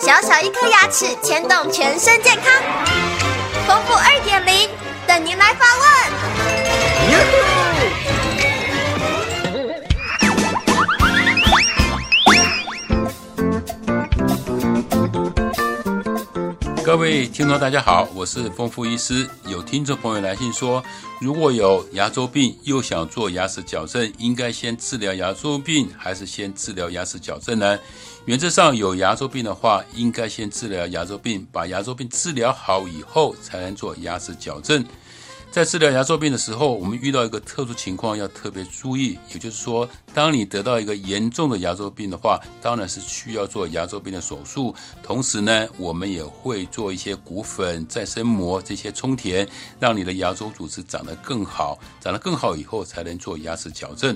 小小一颗牙齿牵动全身健康，丰富二点零等您来发问。各位听众，大家好，我是丰富医师。有听众朋友来信说，如果有牙周病又想做牙齿矫正，应该先治疗牙周病还是先治疗牙齿矫正呢？原则上，有牙周病的话，应该先治疗牙周病，把牙周病治疗好以后，才能做牙齿矫正。在治疗牙周病的时候，我们遇到一个特殊情况要特别注意，也就是说，当你得到一个严重的牙周病的话，当然是需要做牙周病的手术。同时呢，我们也会做一些骨粉、再生膜这些充填，让你的牙周组织长得更好，长得更好以后才能做牙齿矫正。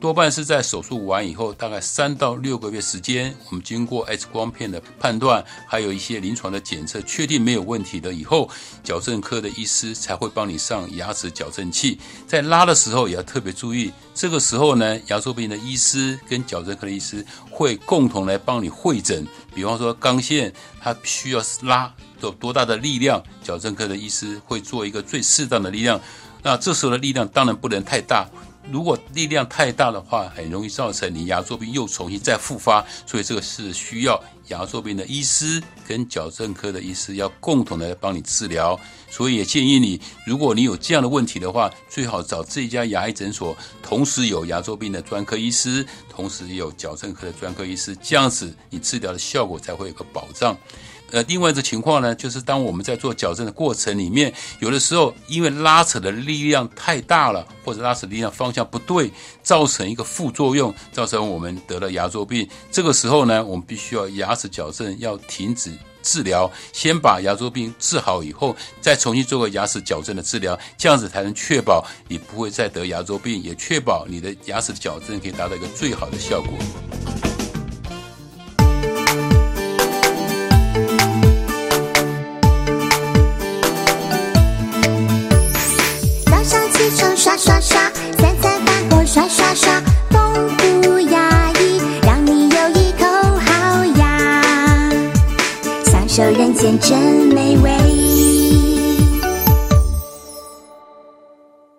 多半是在手术完以后，大概三到六个月时间，我们经过 X 光片的判断，还有一些临床的检测，确定没有问题的以后，矫正科的医师才会帮你上牙齿矫正器。在拉的时候也要特别注意，这个时候呢，牙周病的医师跟矫正科的医师会共同来帮你会诊。比方说钢线它需要拉有多大的力量，矫正科的医师会做一个最适当的力量。那这时候的力量当然不能太大。如果力量太大的话，很容易造成你牙周病又重新再复发，所以这个是需要牙周病的医师跟矫正科的医师要共同的帮你治疗。所以也建议你，如果你有这样的问题的话，最好找这家牙医诊所，同时有牙周病的专科医师，同时也有矫正科的专科医师，这样子你治疗的效果才会有个保障。呃，另外一个情况呢，就是当我们在做矫正的过程里面，有的时候因为拉扯的力量太大了，或者拉扯力量方向要不对，造成一个副作用，造成我们得了牙周病。这个时候呢，我们必须要牙齿矫正，要停止治疗，先把牙周病治好以后，再重新做个牙齿矫正的治疗，这样子才能确保你不会再得牙周病，也确保你的牙齿矫正可以达到一个最好的效果。刷刷刷，三餐饭后刷刷刷，丰富牙医，让你有一口好牙，享受人间真美味。